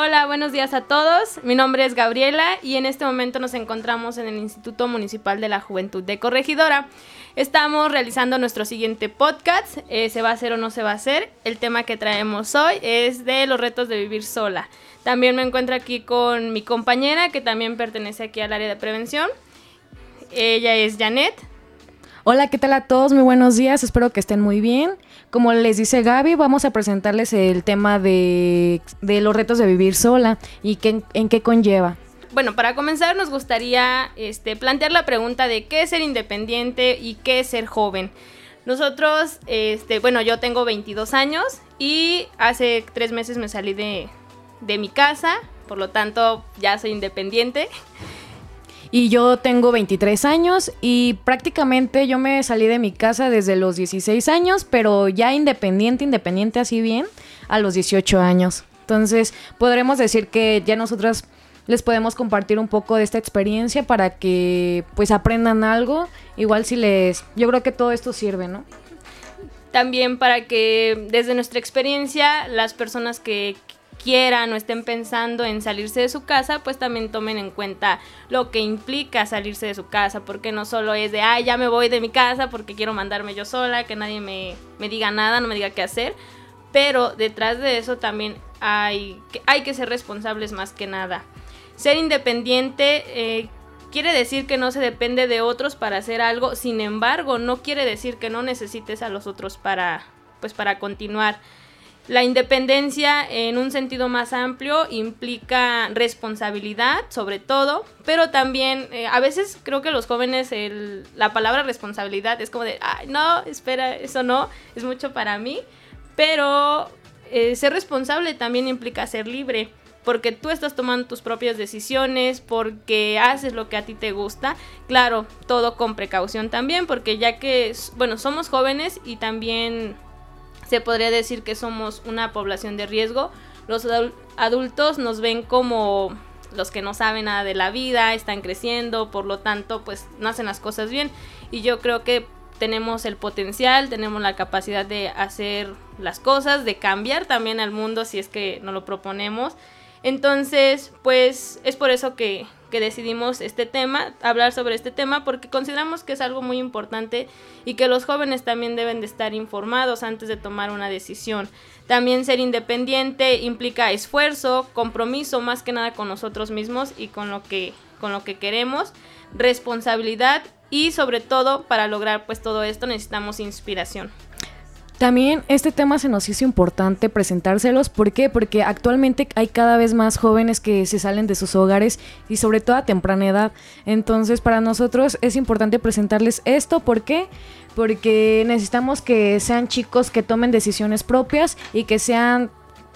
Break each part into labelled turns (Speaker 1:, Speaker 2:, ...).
Speaker 1: Hola, buenos días a todos. Mi nombre es Gabriela y en este momento nos encontramos en el Instituto Municipal de la Juventud de Corregidora. Estamos realizando nuestro siguiente podcast, eh, ¿se va a hacer o no se va a hacer? El tema que traemos hoy es de los retos de vivir sola. También me encuentro aquí con mi compañera que también pertenece aquí al área de prevención. Ella es Janet.
Speaker 2: Hola, ¿qué tal a todos? Muy buenos días, espero que estén muy bien. Como les dice Gaby, vamos a presentarles el tema de, los retos de vivir sola y qué, en qué conlleva.
Speaker 1: Bueno, para comenzar nos gustaría este, plantear la pregunta de qué es ser independiente y qué es ser joven. Nosotros, este, bueno, yo tengo 22 años y hace tres meses me salí de, de mi casa, por lo tanto ya soy independiente.
Speaker 2: Y yo tengo 23 años y prácticamente yo me salí de mi casa desde los 16 años, pero ya independiente, independiente así bien, a los 18 años. Entonces, podremos decir que ya nosotras les podemos compartir un poco de esta experiencia para que pues aprendan algo. Igual si les... Yo creo que todo esto sirve, ¿no?
Speaker 1: También para que desde nuestra experiencia las personas que quieran o estén pensando en salirse de su casa, pues también tomen en cuenta lo que implica salirse de su casa, porque no solo es de, ay, ya me voy de mi casa porque quiero mandarme yo sola, que nadie me, diga nada, no me diga qué hacer, pero detrás de eso también hay, hay que ser responsables más que nada. Ser independiente eh, quiere decir que no se depende de otros para hacer algo, sin embargo, no quiere decir que no necesites a los otros para, pues, para continuar. La independencia en un sentido más amplio implica responsabilidad, sobre todo, pero también eh, a veces creo que los jóvenes la palabra responsabilidad es como de, ay, no, espera, eso no, es mucho para mí, pero eh, ser responsable también implica ser libre, porque tú estás tomando tus propias decisiones, porque haces lo que a ti te gusta, claro, todo con precaución también, porque ya que, bueno, somos jóvenes y también se podría decir que somos una población de riesgo. Los adultos nos ven como los que no saben nada de la vida, están creciendo, por lo tanto, pues no hacen las cosas bien. Y yo creo que tenemos el potencial, tenemos la capacidad de hacer las cosas, de cambiar también al mundo si es que nos lo proponemos. Entonces, pues es por eso que, que decidimos este tema, hablar sobre este tema, porque consideramos que es algo muy importante y que los jóvenes también deben de estar informados antes de tomar una decisión. También ser independiente implica esfuerzo, compromiso más que nada con nosotros mismos y con lo que, con lo que queremos, responsabilidad y sobre todo para lograr pues todo esto necesitamos inspiración.
Speaker 2: También este tema se nos hizo importante presentárselos. ¿Por qué? Porque actualmente hay cada vez más jóvenes que se salen de sus hogares y sobre todo a temprana edad. Entonces para nosotros es importante presentarles esto. ¿Por qué? Porque necesitamos que sean chicos que tomen decisiones propias y que sean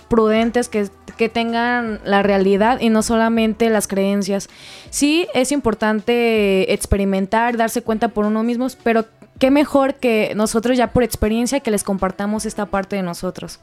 Speaker 2: prudentes, que, que, tengan la realidad y no solamente las creencias. Sí, es importante experimentar, darse cuenta por uno mismo, pero qué mejor que nosotros ya por experiencia que les compartamos esta parte de nosotros.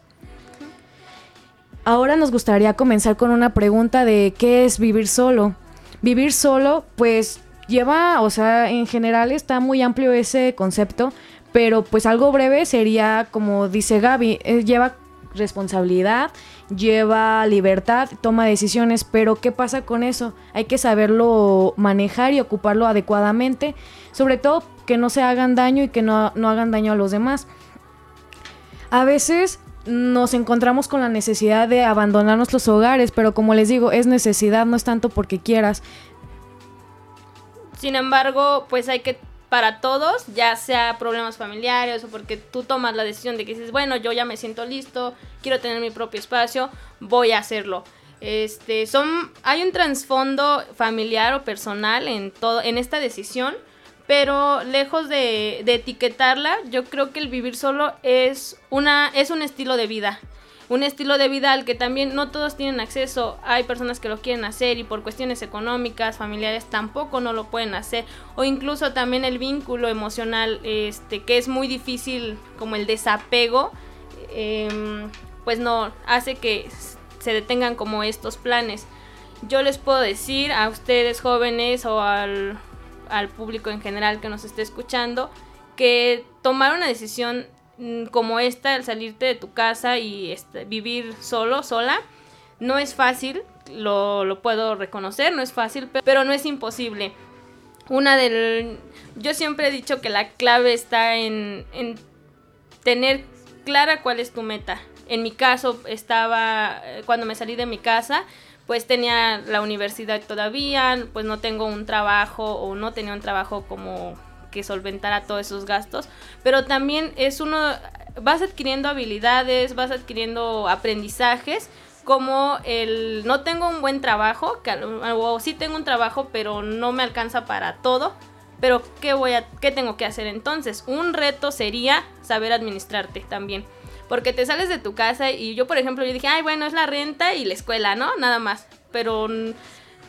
Speaker 2: Ahora nos gustaría comenzar con una pregunta de qué es vivir solo. Vivir solo, pues lleva, o sea, en general está muy amplio ese concepto, pero pues algo breve sería, como dice Gaby, eh, lleva responsabilidad, lleva libertad, toma decisiones, pero ¿qué pasa con eso? Hay que saberlo manejar y ocuparlo adecuadamente, sobre todo que no se hagan daño y que no, hagan daño a los demás. A veces nos encontramos con la necesidad de abandonar nuestros hogares, pero como les digo, es necesidad, no es tanto porque quieras.
Speaker 1: Sin embargo, pues hay que para todos, ya sea problemas familiares o porque tú tomas la decisión de que dices, bueno, yo ya me siento listo, quiero tener mi propio espacio, voy a hacerlo. Este, son hay un trasfondo familiar o personal en todo en esta decisión pero lejos de, etiquetarla, yo creo que el vivir solo es, una, es un estilo de vida. un estilo de vida al que también no todos tienen acceso. Hay personas que lo quieren hacer y por cuestiones económicas, familiares tampoco no lo pueden hacer. O incluso también el vínculo emocional, este, que es muy difícil como el desapego, em, pues no hace que se detengan como estos planes. Yo les puedo decir a ustedes jóvenes o al, al público en general que nos esté escuchando que tomar una decisión Mm, como esta, el salirte de tu casa y este, vivir solo, sola, no es fácil, lo, puedo reconocer, no es fácil, pero no es imposible. Una del... Yo siempre he dicho que la clave está en, en tener clara cuál es tu meta. En mi caso, estaba, eh, cuando me salí de mi casa, pues tenía la universidad todavía, pues no tengo un trabajo o no tenía un trabajo como que solventara todos esos gastos, pero también es uno, vas adquiriendo habilidades, vas adquiriendo aprendizajes, como el no tengo un buen trabajo, que, o sí tengo un trabajo, pero no me alcanza para todo, pero ¿qué, voy a, ¿qué tengo que hacer entonces? Un reto sería saber administrarte también. Porque te sales de tu casa y yo, por ejemplo, yo dije, ay, bueno, es la renta y la escuela, ¿no? Nada más. Pero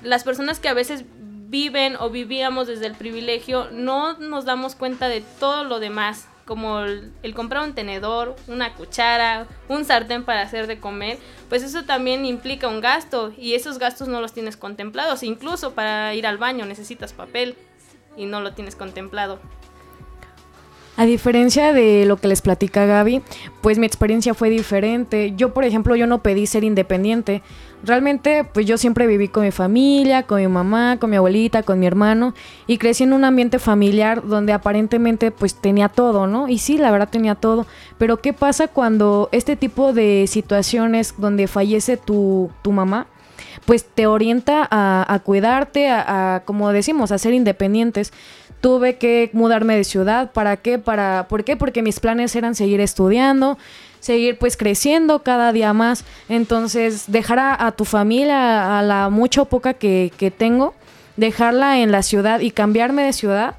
Speaker 1: las personas que a veces viven o vivíamos desde el privilegio, no nos damos cuenta de todo lo demás, como el, comprar un tenedor, una cuchara, un sartén para hacer de comer, pues eso también implica un gasto y esos gastos no los tienes contemplados. Incluso para ir al baño necesitas papel y no lo tienes contemplado.
Speaker 2: A diferencia de lo que les platica Gaby, pues mi experiencia fue diferente. Yo, por ejemplo, yo no pedí ser independiente. Realmente, pues yo siempre viví con mi familia, con mi mamá, con mi abuelita, con mi hermano y crecí en un ambiente familiar donde aparentemente pues tenía todo, ¿no? Y sí, la verdad tenía todo. Pero ¿qué pasa cuando este tipo de situaciones donde fallece tu, tu mamá? Pues te orienta a, cuidarte, a, a, como decimos, a ser independientes tuve que mudarme de ciudad. ¿Para qué? Para, ¿Por qué? Porque mis planes eran seguir estudiando, seguir pues creciendo cada día más. Entonces, dejar a, tu familia, a la mucha o poca que, que, tengo, dejarla en la ciudad y cambiarme de ciudad,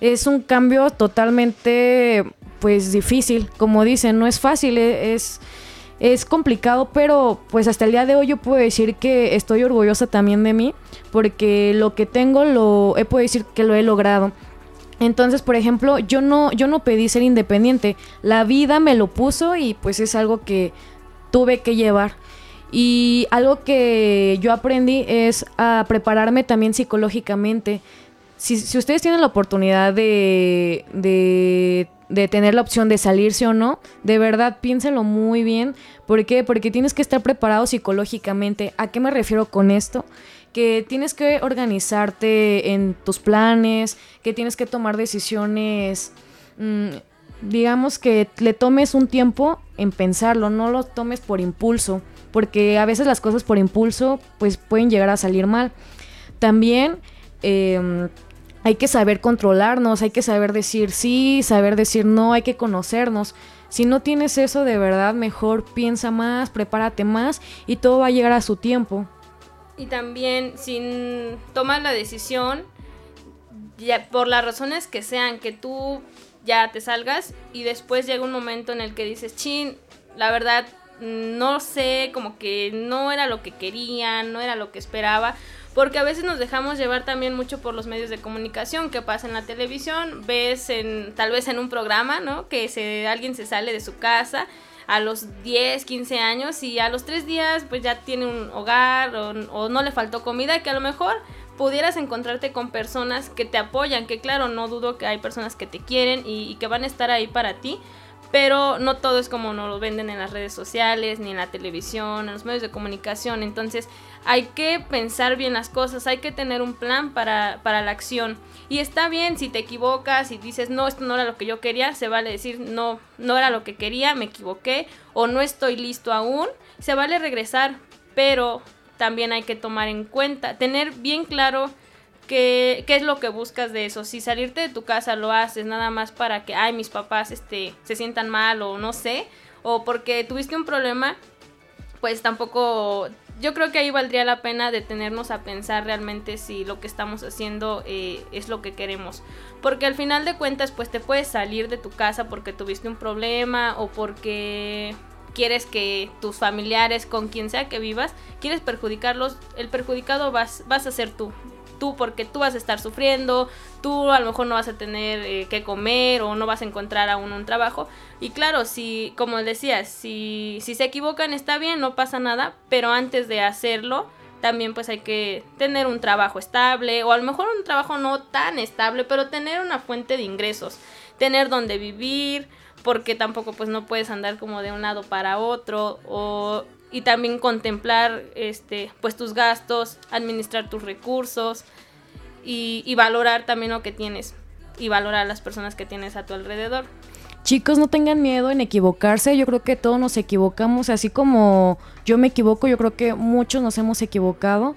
Speaker 2: es un cambio totalmente pues difícil. Como dicen, no es fácil, e, es... Es complicado, pero pues hasta el día de hoy yo puedo decir que estoy orgullosa también de mí, porque lo que tengo lo he podido decir que lo he logrado. Entonces, por ejemplo, yo no yo no pedí ser independiente, la vida me lo puso y pues es algo que tuve que llevar. Y algo que yo aprendí es a prepararme también psicológicamente. Si, si ustedes tienen la oportunidad de, de de tener la opción de salirse o no, de verdad piénselo muy bien. ¿Por qué? Porque tienes que estar preparado psicológicamente. ¿A qué me refiero con esto? Que tienes que organizarte en tus planes, que tienes que tomar decisiones, mm, digamos que le tomes un tiempo en pensarlo, no lo tomes por impulso, porque a veces las cosas por impulso pues pueden llegar a salir mal. También... Em, hay que saber controlarnos, hay que saber decir sí, saber decir no, hay que conocernos. Si no tienes eso de verdad, mejor piensa más, prepárate más y todo va a llegar a su tiempo.
Speaker 1: Y también sin tomar la decisión, ya, por las razones que sean, que tú ya te salgas y después llega un momento en el que dices, chin, la verdad no sé, como que no era lo que quería, no era lo que esperaba porque a veces nos dejamos llevar también mucho por los medios de comunicación que pasa en la televisión, ves en tal vez en un programa, ¿no? Que se, alguien se sale de su casa a los 10, 15 años y a los 3 días pues ya tiene un hogar o, no le faltó comida que a lo mejor pudieras encontrarte con personas que te apoyan, que claro, no dudo que hay personas que te quieren y, y que van a estar ahí para ti, pero no todo es como nos lo venden en las redes sociales, ni en la televisión, en los medios de comunicación. Entonces hay que pensar bien las cosas, hay que tener un plan para, para la acción. Y está bien si te equivocas y dices, no, esto no era lo que yo quería, se vale decir, no, no era lo que quería, me equivoqué o no estoy listo aún. Se vale regresar, pero también hay que tomar en cuenta, tener bien claro ¿Qué, es lo que buscas de eso? Si salirte de tu casa lo haces nada más para que, ay, mis papás este, se sientan mal o no sé, o porque tuviste un problema, pues tampoco, yo creo que ahí valdría la pena detenernos a pensar realmente si lo que estamos haciendo eh, es lo que queremos. Porque al final de cuentas, pues te puedes salir de tu casa porque tuviste un problema o porque quieres que tus familiares, con quien sea que vivas, quieres perjudicarlos, el perjudicado vas, vas a ser tú. Tú porque tú vas a estar sufriendo, tú a lo mejor no vas a tener eh, que comer o no vas a encontrar aún un trabajo. Y claro, si, como decías, si, si se equivocan está bien, no pasa nada, pero antes de hacerlo, también pues hay que tener un trabajo estable o a lo mejor un trabajo no tan estable, pero tener una fuente de ingresos, tener donde vivir, porque tampoco pues no puedes andar como de un lado para otro o y también contemplar este pues tus gastos, administrar tus recursos y, y valorar también lo que tienes y valorar a las personas que tienes a tu alrededor.
Speaker 2: Chicos, no tengan miedo en equivocarse. Yo creo que todos nos equivocamos, así como yo me equivoco, yo creo que muchos nos hemos equivocado.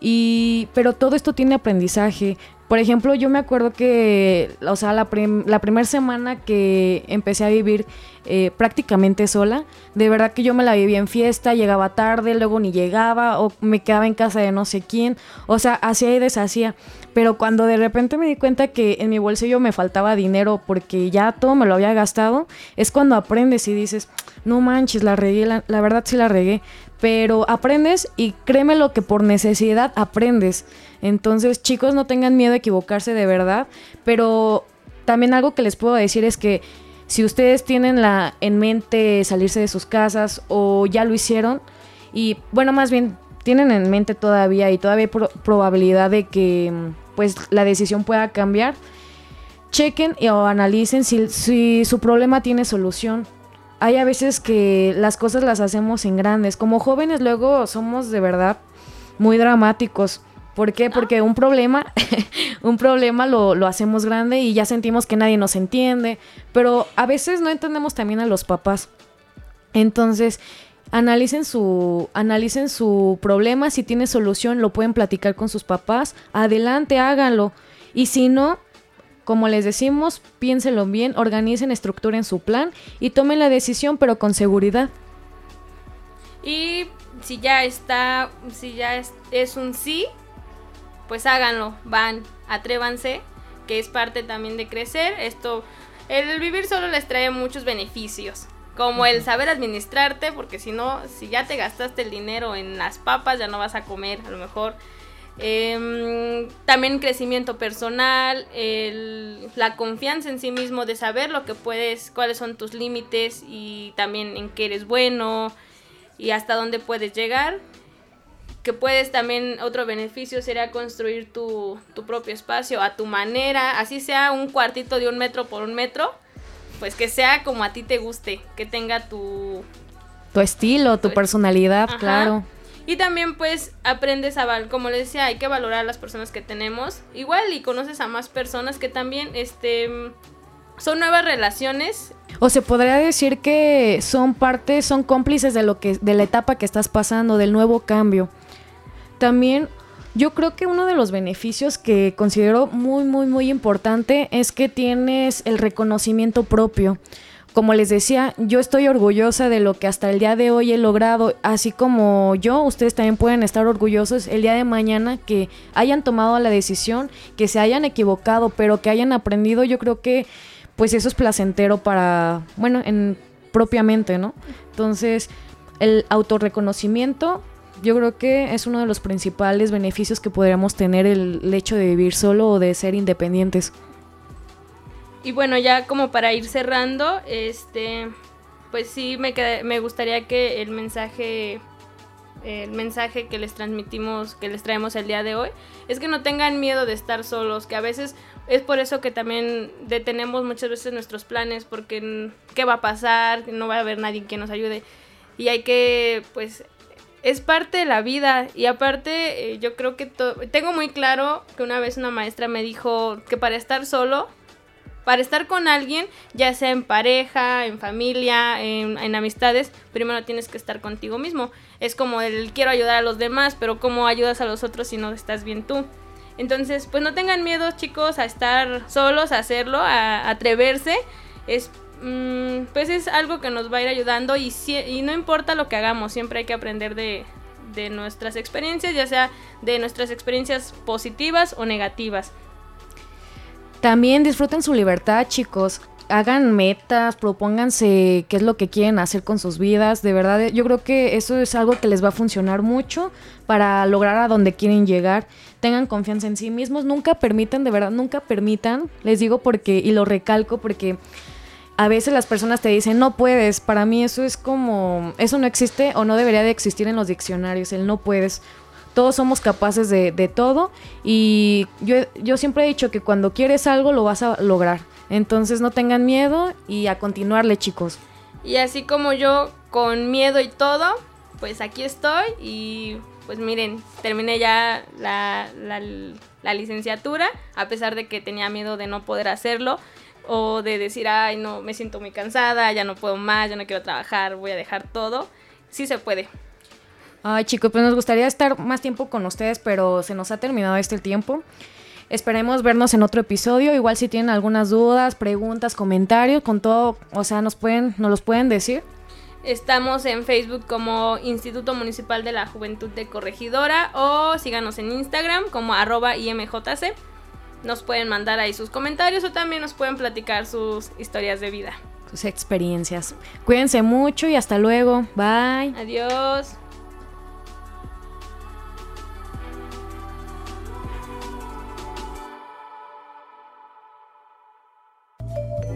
Speaker 2: Y pero todo esto tiene aprendizaje. Por ejemplo, yo me acuerdo que, o sea, la, primera semana que empecé a vivir eh, prácticamente sola, de verdad que yo me la vivía en fiesta, llegaba tarde, luego ni llegaba, o me quedaba en casa de no sé quién, o sea, hacía y deshacía. Pero cuando de repente me di cuenta que en mi bolsillo me faltaba dinero porque ya todo me lo había gastado, es cuando aprendes y dices, no manches, la regué, la, la verdad sí la regué. Pero aprendes y créeme lo que por necesidad aprendes. Entonces, chicos, no tengan miedo a equivocarse de verdad. Pero también algo que les puedo decir es que si ustedes tienen la, en mente salirse de sus casas o ya lo hicieron, y bueno, más bien tienen en mente todavía y todavía hay probabilidad de que pues la decisión pueda cambiar, chequen o analicen si su problema tiene solución. Hay a veces que las cosas las hacemos en grandes. Como jóvenes luego somos de verdad muy dramáticos ¿Por qué? Porque un problema, un problema lo, lo, hacemos grande y ya sentimos que nadie nos entiende, pero a veces no entendemos también a los papás. Entonces, analicen su, analicen su problema, si tiene solución, lo pueden platicar con sus papás, adelante, háganlo. Y si no, como les decimos, piénsenlo bien, organicen, estructuren su plan y tomen la decisión, pero con seguridad.
Speaker 1: Y si ya está, si ya es, es un sí, pues háganlo, van, atrévanse, que es parte también de crecer. Esto, el vivir solo les trae muchos beneficios, como el saber administrarte, porque si no, si ya te gastaste el dinero en las papas, ya no vas a comer, a lo mejor. Em, también crecimiento personal, la confianza en sí mismo de saber lo que puedes, cuáles son tus límites y también en qué eres bueno y hasta dónde puedes llegar que puedes también, otro beneficio sería construir tu, propio espacio a tu manera, así sea un cuartito de un metro por un metro, pues que sea como a ti te guste, que tenga tu...
Speaker 2: Tu estilo, tu personalidad, claro.
Speaker 1: Y también pues aprendes a, como les decía, hay que valorar a las personas que tenemos. Igual y conoces a más personas que también, este, son nuevas relaciones.
Speaker 2: O se podría decir que son parte, son cómplices de lo que, de la etapa que estás pasando, del nuevo cambio. También yo creo que uno de los beneficios que considero muy, muy, muy importante es que tienes el reconocimiento propio. Como les decía, yo estoy orgullosa de lo que hasta el día de hoy he logrado, así como yo, ustedes también pueden estar orgullosos el día de mañana que hayan tomado la decisión, que se hayan equivocado, pero que hayan aprendido, yo creo que pues eso es placentero para, bueno, en propiamente, ¿no? Entonces, el autorreconocimiento yo creo que es uno de los principales beneficios que podríamos tener el, hecho de vivir solo o de ser independientes.
Speaker 1: Y bueno, ya como para ir cerrando, este, pues sí me, me gustaría que el mensaje, el mensaje que les transmitimos, que les traemos el día de hoy, es que no tengan miedo de estar solos, que a veces es por eso que también detenemos muchas veces nuestros planes, porque qué va a pasar, no va a haber nadie que nos ayude. Y hay que pues es parte de la vida. Y aparte eh, yo creo que tengo muy claro que una vez una maestra me dijo que para estar solo, para estar con alguien, ya sea en pareja, en familia, en, amistades, primero tienes que estar contigo mismo. Es como el quiero ayudar a los demás, pero ¿cómo ayudas a los otros si no estás bien tú? Entonces, pues no tengan miedo chicos a estar solos, a hacerlo, a atreverse. Es Mm, pues es algo que nos va a ir ayudando y, no importa lo que hagamos, siempre hay que aprender de, de nuestras experiencias, ya sea de nuestras experiencias positivas o negativas.
Speaker 2: También disfruten su libertad, chicos. hagan metas, propónganse qué es lo que quieren hacer con sus vidas. De verdad, yo creo que eso es algo que les va a funcionar mucho para lograr a donde quieren llegar. Tengan confianza en sí mismos, nunca permitan, de verdad, nunca permitan, les digo porque, y lo recalco porque a veces las personas te dicen no puedes. Para mí eso es como, eso no existe o no debería de existir en los diccionarios, el no puedes. Todos somos capaces de, todo y yo, yo siempre he dicho que cuando quieres algo lo vas a lograr. Entonces no tengan miedo y a continuarle chicos.
Speaker 1: Y así como yo con miedo y todo, pues aquí estoy y pues miren, terminé ya la, la, la licenciatura a pesar de que tenía miedo de no poder hacerlo o de decir, ay, no, me siento muy cansada, ya no puedo más, ya no quiero trabajar, voy a dejar todo. Sí se puede.
Speaker 2: Ay, chicos, pues nos gustaría estar más tiempo con ustedes, pero se nos ha terminado este el tiempo. Esperemos vernos en otro episodio. Igual si tienen algunas dudas, preguntas, comentarios, con todo, o sea, nos pueden, nos los pueden decir.
Speaker 1: Estamos en Facebook como Instituto Municipal de la Juventud de Corregidora o síganos en Instagram como arroba IMJC. Nos pueden mandar ahí sus comentarios o también nos pueden platicar sus historias de vida.
Speaker 2: Sus experiencias. Cuídense mucho y hasta luego. Bye.
Speaker 1: Adiós.